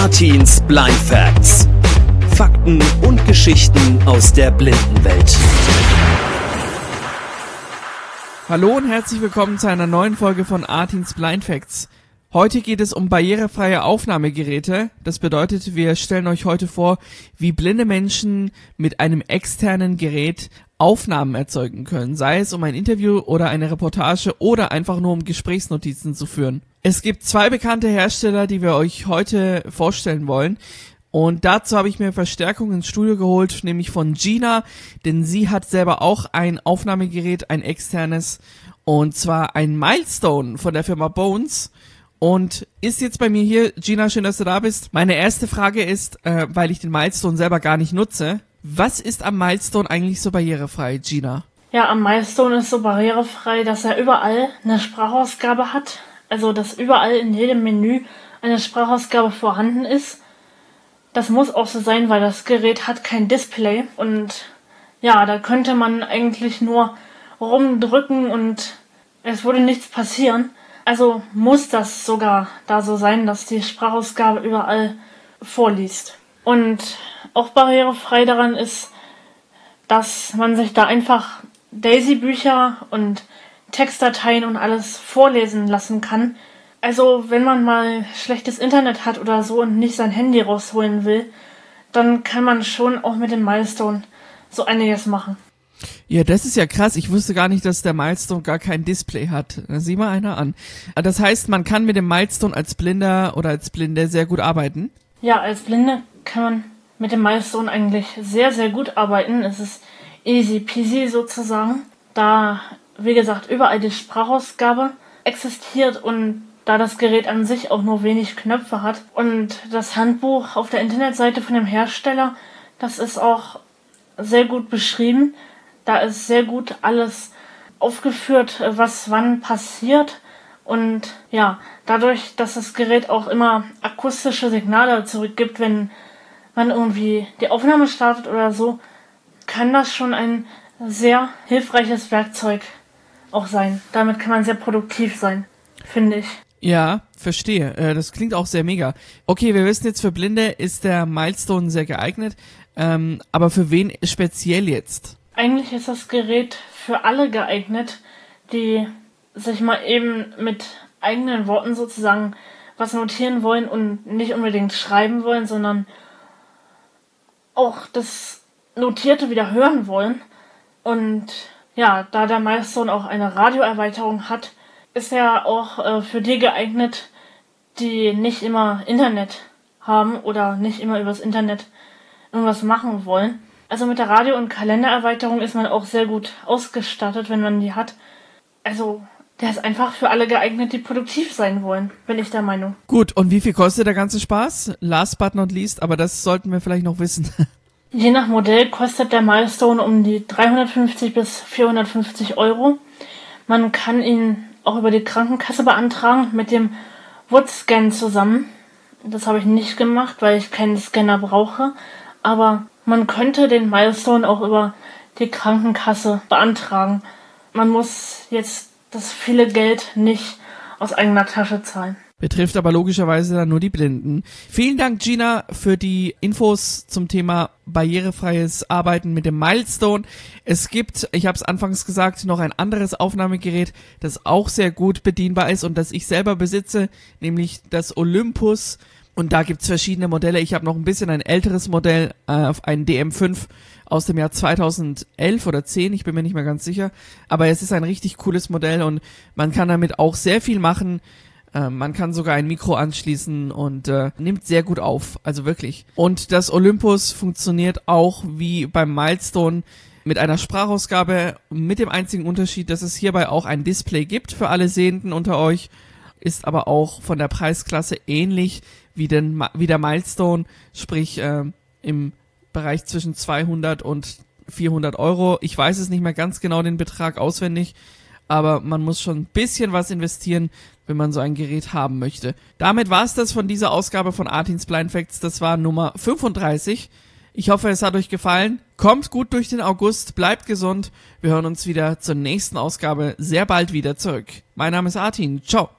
Artins Blind Facts. Fakten und Geschichten aus der Blindenwelt. Hallo und herzlich willkommen zu einer neuen Folge von Artins Blind Facts. Heute geht es um barrierefreie Aufnahmegeräte. Das bedeutet, wir stellen euch heute vor, wie blinde Menschen mit einem externen Gerät Aufnahmen erzeugen können, sei es um ein Interview oder eine Reportage oder einfach nur um Gesprächsnotizen zu führen. Es gibt zwei bekannte Hersteller, die wir euch heute vorstellen wollen. Und dazu habe ich mir Verstärkung ins Studio geholt, nämlich von Gina, denn sie hat selber auch ein Aufnahmegerät, ein externes, und zwar ein Milestone von der Firma Bones und ist jetzt bei mir hier. Gina, schön, dass du da bist. Meine erste Frage ist, äh, weil ich den Milestone selber gar nicht nutze, was ist am Milestone eigentlich so barrierefrei, Gina? Ja, am Milestone ist so barrierefrei, dass er überall eine Sprachausgabe hat. Also, dass überall in jedem Menü eine Sprachausgabe vorhanden ist. Das muss auch so sein, weil das Gerät hat kein Display. Und ja, da könnte man eigentlich nur rumdrücken und es würde nichts passieren. Also muss das sogar da so sein, dass die Sprachausgabe überall vorliest. Und auch barrierefrei daran ist, dass man sich da einfach Daisy-Bücher und Textdateien und alles vorlesen lassen kann. Also wenn man mal schlechtes Internet hat oder so und nicht sein Handy rausholen will, dann kann man schon auch mit dem Milestone so einiges machen. Ja, das ist ja krass. Ich wusste gar nicht, dass der Milestone gar kein Display hat. Da sieh mal einer an. Das heißt, man kann mit dem Milestone als Blinder oder als Blinde sehr gut arbeiten? Ja, als Blinde kann man mit dem Milestone eigentlich sehr, sehr gut arbeiten. Es ist easy peasy sozusagen. Da, wie gesagt, überall die Sprachausgabe existiert und da das Gerät an sich auch nur wenig Knöpfe hat. Und das Handbuch auf der Internetseite von dem Hersteller, das ist auch sehr gut beschrieben. Da ist sehr gut alles aufgeführt, was wann passiert. Und ja, dadurch, dass das Gerät auch immer akustische Signale zurückgibt, wenn man irgendwie die Aufnahme startet oder so, kann das schon ein sehr hilfreiches Werkzeug auch sein. Damit kann man sehr produktiv sein, finde ich. Ja, verstehe. Äh, das klingt auch sehr mega. Okay, wir wissen jetzt, für Blinde ist der Milestone sehr geeignet. Ähm, aber für wen speziell jetzt? Eigentlich ist das Gerät für alle geeignet, die sich mal eben mit eigenen Worten sozusagen was notieren wollen und nicht unbedingt schreiben wollen, sondern auch das Notierte wieder hören wollen. Und ja, da der Milestone auch eine Radioerweiterung hat, ist er auch äh, für die geeignet, die nicht immer Internet haben oder nicht immer übers Internet irgendwas machen wollen. Also mit der Radio- und Kalendererweiterung ist man auch sehr gut ausgestattet, wenn man die hat. Also der ist einfach für alle geeignet, die produktiv sein wollen, bin ich der Meinung. Gut, und wie viel kostet der ganze Spaß? Last but not least, aber das sollten wir vielleicht noch wissen. Je nach Modell kostet der Milestone um die 350 bis 450 Euro. Man kann ihn auch über die Krankenkasse beantragen mit dem Woodscan zusammen. Das habe ich nicht gemacht, weil ich keinen Scanner brauche. Aber man könnte den Milestone auch über die Krankenkasse beantragen. Man muss jetzt das viele Geld nicht aus eigener Tasche zahlen. Betrifft aber logischerweise dann nur die Blinden. Vielen Dank, Gina, für die Infos zum Thema barrierefreies Arbeiten mit dem Milestone. Es gibt, ich habe es anfangs gesagt, noch ein anderes Aufnahmegerät, das auch sehr gut bedienbar ist und das ich selber besitze, nämlich das Olympus. Und da gibt's verschiedene Modelle. Ich habe noch ein bisschen ein älteres Modell, äh, einen DM5 aus dem Jahr 2011 oder 10, ich bin mir nicht mehr ganz sicher. Aber es ist ein richtig cooles Modell und man kann damit auch sehr viel machen. Äh, man kann sogar ein Mikro anschließen und äh, nimmt sehr gut auf, also wirklich. Und das Olympus funktioniert auch wie beim Milestone mit einer Sprachausgabe, mit dem einzigen Unterschied, dass es hierbei auch ein Display gibt für alle Sehenden unter euch, ist aber auch von der Preisklasse ähnlich wie, den, wie der Milestone, sprich äh, im Bereich zwischen 200 und 400 Euro. Ich weiß es nicht mehr ganz genau den Betrag auswendig, aber man muss schon ein bisschen was investieren, wenn man so ein Gerät haben möchte. Damit war es das von dieser Ausgabe von Artins Blind Facts. Das war Nummer 35. Ich hoffe, es hat euch gefallen. Kommt gut durch den August, bleibt gesund. Wir hören uns wieder zur nächsten Ausgabe sehr bald wieder zurück. Mein Name ist Artin. Ciao.